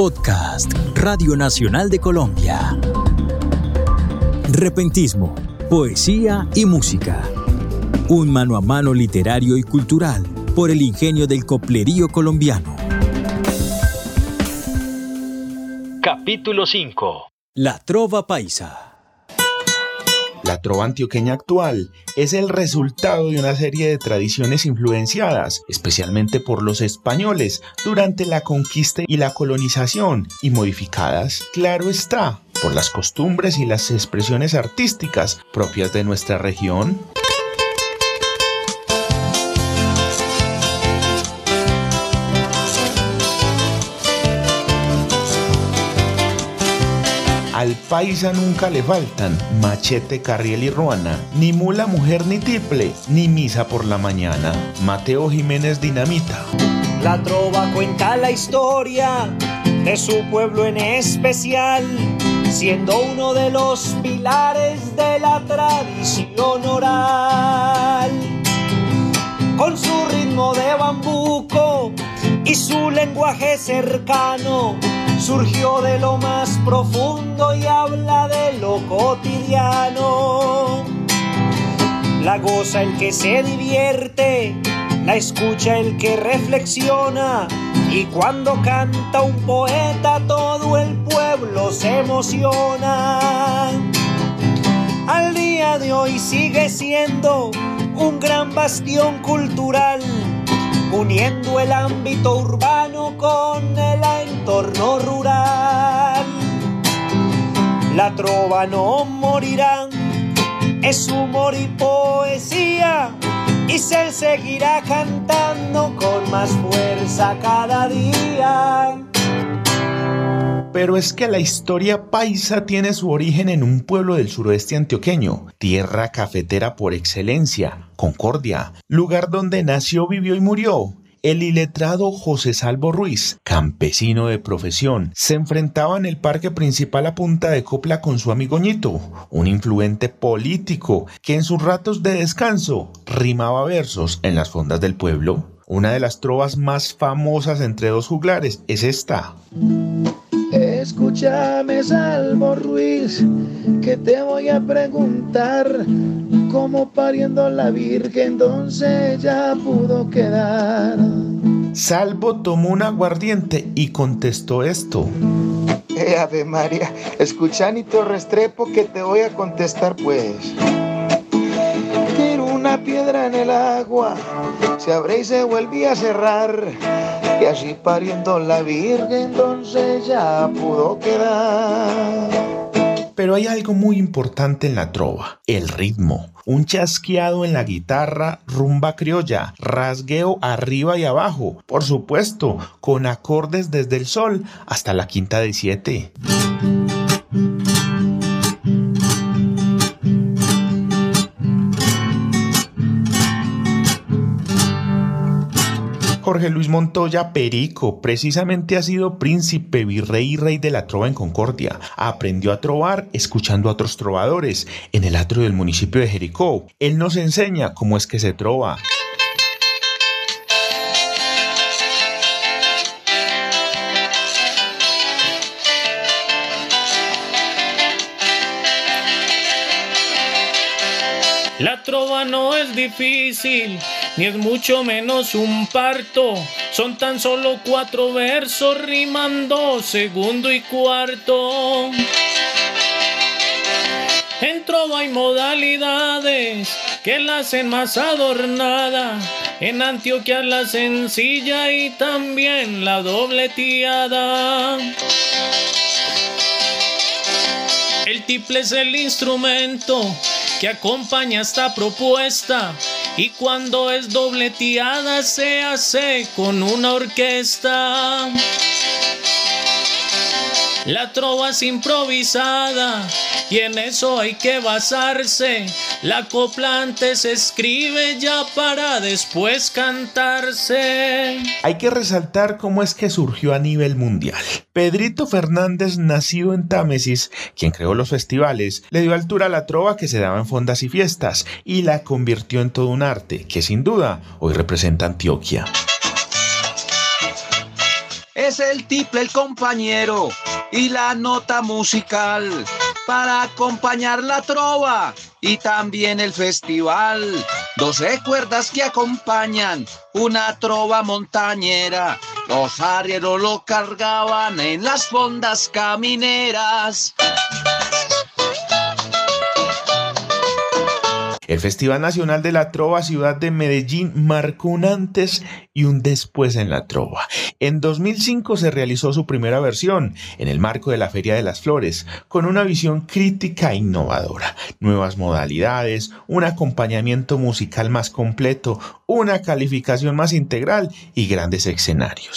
Podcast Radio Nacional de Colombia. Repentismo, poesía y música. Un mano a mano literario y cultural por el ingenio del coplerío colombiano. Capítulo 5. La trova paisa. La trova antioqueña actual es el resultado de una serie de tradiciones influenciadas, especialmente por los españoles, durante la conquista y la colonización, y modificadas, claro está, por las costumbres y las expresiones artísticas propias de nuestra región. Al paisa nunca le faltan machete, carriel y ruana, ni mula, mujer ni tiple, ni misa por la mañana. Mateo Jiménez Dinamita. La trova cuenta la historia de su pueblo en especial, siendo uno de los pilares de la tradición oral. Con su ritmo de bambuco y su lenguaje cercano, surgió de lo más profundo y habla de lo cotidiano. La goza el que se divierte, la escucha el que reflexiona y cuando canta un poeta todo el pueblo se emociona. Al día de hoy sigue siendo un gran bastión cultural uniendo el ámbito urbano con el rural. La trova no morirá, es humor y poesía, y se seguirá cantando con más fuerza cada día. Pero es que la historia paisa tiene su origen en un pueblo del suroeste antioqueño, tierra cafetera por excelencia, Concordia, lugar donde nació, vivió y murió. El iletrado José Salvo Ruiz, campesino de profesión, se enfrentaba en el parque principal a punta de copla con su amigo Ñito, un influente político que en sus ratos de descanso rimaba versos en las fondas del pueblo. Una de las trovas más famosas entre dos juglares es esta. Escúchame, Salvo Ruiz, que te voy a preguntar cómo pariendo la Virgen entonces ya pudo quedar. Salvo tomó un aguardiente y contestó esto. Eh, Ave María, escucha ni te restrepo que te voy a contestar pues. Tiro una piedra en el agua, se abre y se vuelve a cerrar y así pariendo la Virgen entonces ya pudo quedar. Pero hay algo muy importante en la trova, el ritmo. Un chasqueado en la guitarra, rumba criolla, rasgueo arriba y abajo, por supuesto, con acordes desde el sol hasta la quinta de siete. Luis Montoya Perico precisamente ha sido príncipe, virrey y rey de la trova en Concordia. Aprendió a trovar escuchando a otros trovadores en el atrio del municipio de Jericó. Él nos enseña cómo es que se trova. La trova no es difícil, ni es mucho menos un parto. Son tan solo cuatro versos rimando segundo y cuarto. En trova hay modalidades que la hacen más adornada. En Antioquia la sencilla y también la dobleteada. El tiple es el instrumento que acompaña esta propuesta y cuando es dobleteada se hace con una orquesta. La trova es improvisada y en eso hay que basarse. La copla antes se escribe ya para después cantarse. Hay que resaltar cómo es que surgió a nivel mundial. Pedrito Fernández, nacido en Támesis, quien creó los festivales, le dio altura a la trova que se daba en fondas y fiestas y la convirtió en todo un arte que sin duda hoy representa Antioquia. es el tiple el compañero y la nota musical para acompañar la trova y también el festival. Doce cuerdas que acompañan una trova montañera. Los arrieros lo cargaban en las fondas camineras. El Festival Nacional de la Trova Ciudad de Medellín marcó un antes y un después en la trova. En 2005 se realizó su primera versión en el marco de la Feria de las Flores, con una visión crítica e innovadora, nuevas modalidades, un acompañamiento musical más completo, una calificación más integral y grandes escenarios.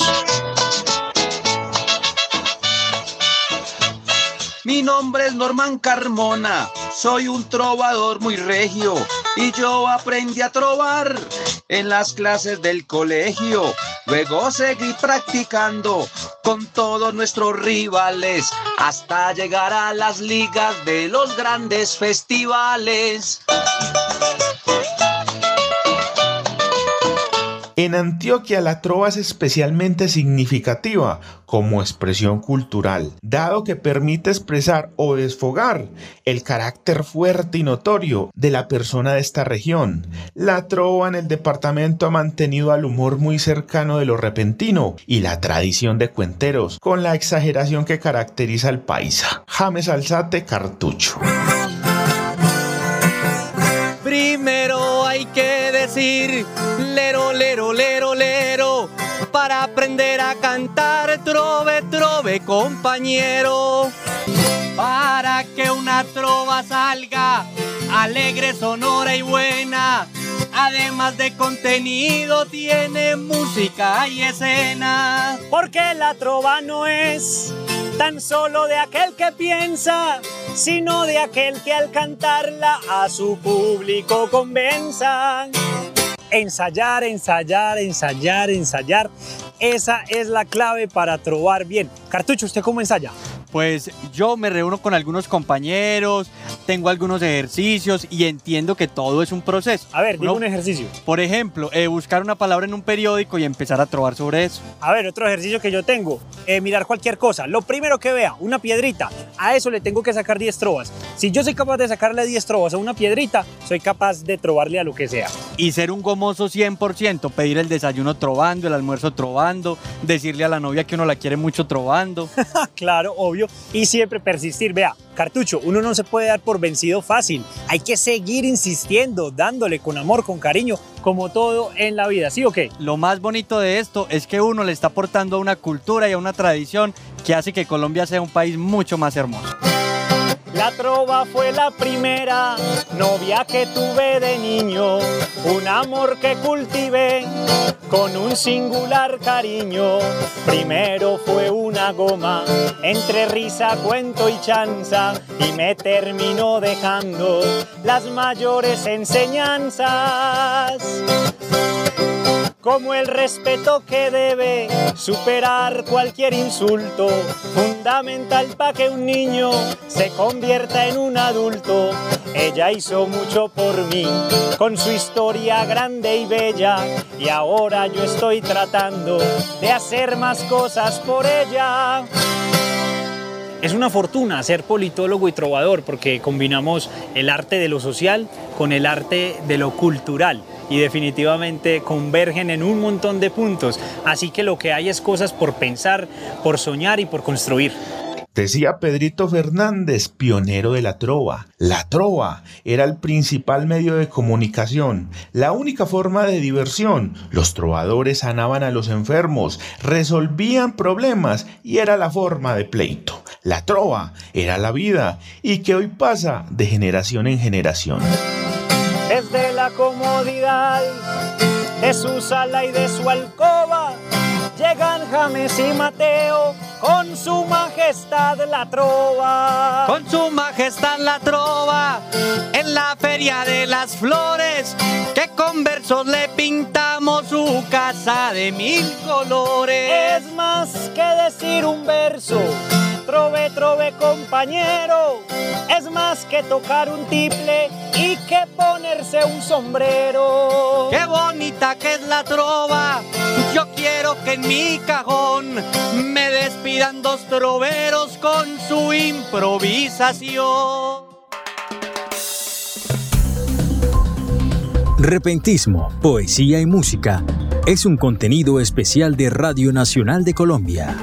Mi nombre es Norman Carmona, soy un trovador muy regio y yo aprendí a trovar en las clases del colegio. Luego seguí practicando con todos nuestros rivales hasta llegar a las ligas de los grandes festivales. En Antioquia la trova es especialmente significativa como expresión cultural, dado que permite expresar o desfogar el carácter fuerte y notorio de la persona de esta región. La trova en el departamento ha mantenido al humor muy cercano de lo repentino y la tradición de cuenteros, con la exageración que caracteriza al paisa. James Alzate Cartucho. Lero, lero, lero, lero, para aprender a cantar trove, trove, compañero. Para que una trova salga alegre, sonora y buena, además de contenido, tiene música y escena. Porque la trova no es tan solo de aquel que piensa, sino de aquel que al cantarla a su público convenza. Ensayar, ensayar, ensayar, ensayar. Esa es la clave para trobar bien. Cartucho, ¿usted cómo ensaya? Pues yo me reúno con algunos compañeros, tengo algunos ejercicios y entiendo que todo es un proceso. A ver, Uno- un ejercicio. Por ejemplo, eh, buscar una palabra en un periódico y empezar a trobar sobre eso. A ver, otro ejercicio que yo tengo, eh, mirar cualquier cosa. Lo primero que vea, una piedrita, a eso le tengo que sacar 10 trovas. Si yo soy capaz de sacarle 10 trovas a una piedrita, soy capaz de trobarle a lo que sea. Y ser un gomoso 100%, pedir el desayuno trobando, el almuerzo trobando, decirle a la novia que uno la quiere mucho trobando. claro, obvio. Y siempre persistir. Vea, cartucho, uno no se puede dar por vencido fácil. Hay que seguir insistiendo, dándole con amor, con cariño, como todo en la vida. ¿Sí o qué? Lo más bonito de esto es que uno le está aportando a una cultura y a una tradición que hace que Colombia sea un país mucho más hermoso. La trova fue la primera novia que tuve de niño, un amor que cultivé con un singular cariño. Primero fue una goma, entre risa, cuento y chanza, y me terminó dejando las mayores enseñanzas como el respeto que debe superar cualquier insulto, fundamental para que un niño se convierta en un adulto. Ella hizo mucho por mí, con su historia grande y bella, y ahora yo estoy tratando de hacer más cosas por ella. Es una fortuna ser politólogo y trovador porque combinamos el arte de lo social con el arte de lo cultural y definitivamente convergen en un montón de puntos. Así que lo que hay es cosas por pensar, por soñar y por construir. Decía Pedrito Fernández, pionero de la trova. La trova era el principal medio de comunicación, la única forma de diversión. Los trovadores sanaban a los enfermos, resolvían problemas y era la forma de pleito. La trova era la vida y que hoy pasa de generación en generación. Desde la comodidad de su sala y de su alcoba, llegan James y Mateo con su majestad la trova. Con su majestad la trova en la feria de las flores, que con versos le pintamos su casa de mil colores. Es más que decir un verso, trove, trove, compañero, es más que tocar un tiple y que ponerse un sombrero. Qué bonita que es la trova, yo quiero que en mi cajón me despidan dos troveros con su improvisación. Repentismo, poesía y música es un contenido especial de Radio Nacional de Colombia.